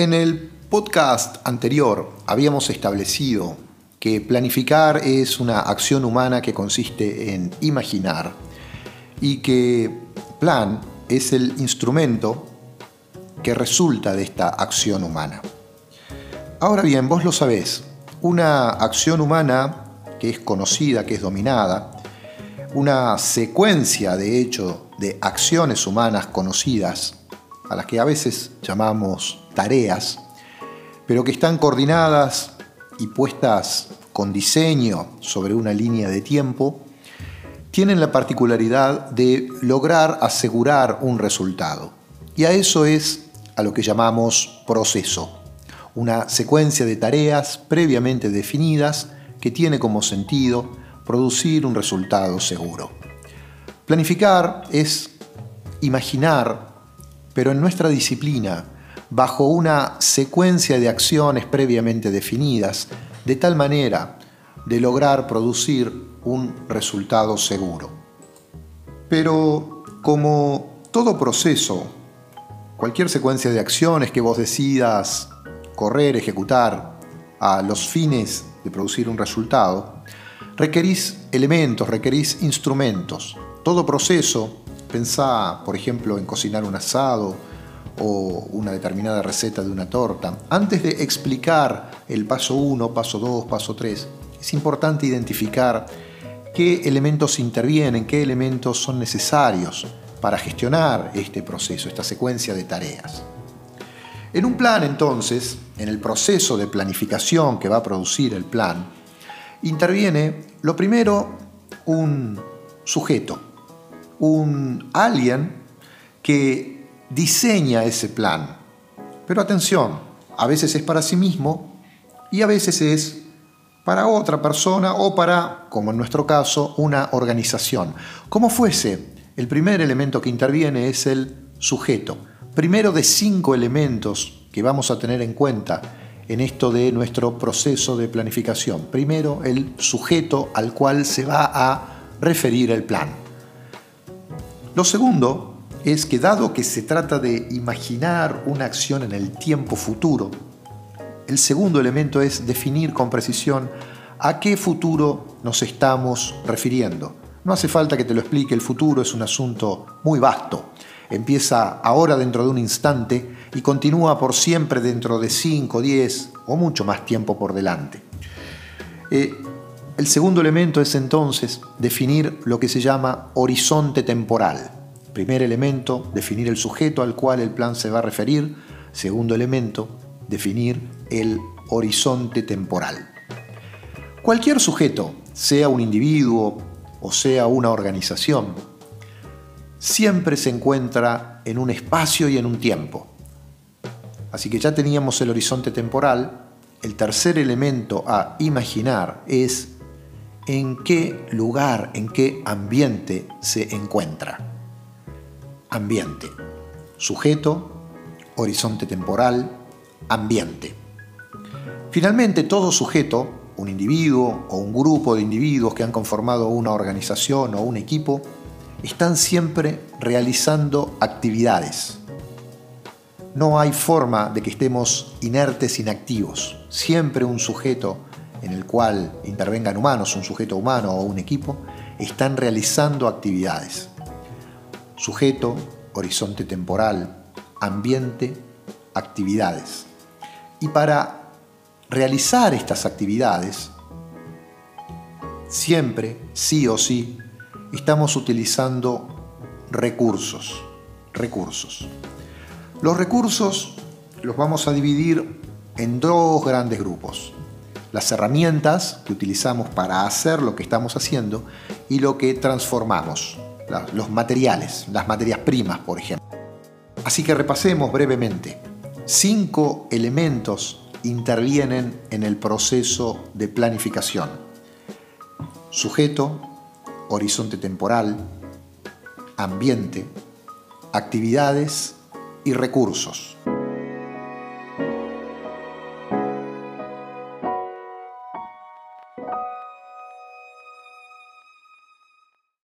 En el podcast anterior habíamos establecido que planificar es una acción humana que consiste en imaginar y que plan es el instrumento que resulta de esta acción humana. Ahora bien, vos lo sabés, una acción humana que es conocida, que es dominada, una secuencia de hecho de acciones humanas conocidas, a las que a veces llamamos tareas, pero que están coordinadas y puestas con diseño sobre una línea de tiempo, tienen la particularidad de lograr asegurar un resultado. Y a eso es a lo que llamamos proceso, una secuencia de tareas previamente definidas que tiene como sentido producir un resultado seguro. Planificar es imaginar, pero en nuestra disciplina, bajo una secuencia de acciones previamente definidas, de tal manera de lograr producir un resultado seguro. Pero como todo proceso, cualquier secuencia de acciones que vos decidas correr, ejecutar a los fines de producir un resultado, requerís elementos, requerís instrumentos. Todo proceso, pensá por ejemplo en cocinar un asado o una determinada receta de una torta, antes de explicar el paso 1, paso 2, paso 3, es importante identificar qué elementos intervienen, qué elementos son necesarios para gestionar este proceso, esta secuencia de tareas. En un plan, entonces, en el proceso de planificación que va a producir el plan, interviene, lo primero, un sujeto, un alguien que diseña ese plan. Pero atención, a veces es para sí mismo y a veces es para otra persona o para, como en nuestro caso, una organización. Como fuese, el primer elemento que interviene es el sujeto. Primero de cinco elementos que vamos a tener en cuenta en esto de nuestro proceso de planificación. Primero, el sujeto al cual se va a referir el plan. Lo segundo es que dado que se trata de imaginar una acción en el tiempo futuro, el segundo elemento es definir con precisión a qué futuro nos estamos refiriendo. No hace falta que te lo explique, el futuro es un asunto muy vasto. Empieza ahora dentro de un instante y continúa por siempre dentro de 5, 10 o mucho más tiempo por delante. Eh, el segundo elemento es entonces definir lo que se llama horizonte temporal. Primer elemento, definir el sujeto al cual el plan se va a referir. Segundo elemento, definir el horizonte temporal. Cualquier sujeto, sea un individuo o sea una organización, siempre se encuentra en un espacio y en un tiempo. Así que ya teníamos el horizonte temporal. El tercer elemento a imaginar es en qué lugar, en qué ambiente se encuentra. Ambiente. Sujeto, horizonte temporal, ambiente. Finalmente, todo sujeto, un individuo o un grupo de individuos que han conformado una organización o un equipo, están siempre realizando actividades. No hay forma de que estemos inertes, inactivos. Siempre un sujeto en el cual intervengan humanos, un sujeto humano o un equipo, están realizando actividades. Sujeto, horizonte temporal, ambiente, actividades. Y para realizar estas actividades, siempre, sí o sí, estamos utilizando recursos. Recursos. Los recursos los vamos a dividir en dos grandes grupos. Las herramientas que utilizamos para hacer lo que estamos haciendo y lo que transformamos, los materiales, las materias primas, por ejemplo. Así que repasemos brevemente cinco elementos intervienen en el proceso de planificación. Sujeto, horizonte temporal, ambiente, actividades y recursos.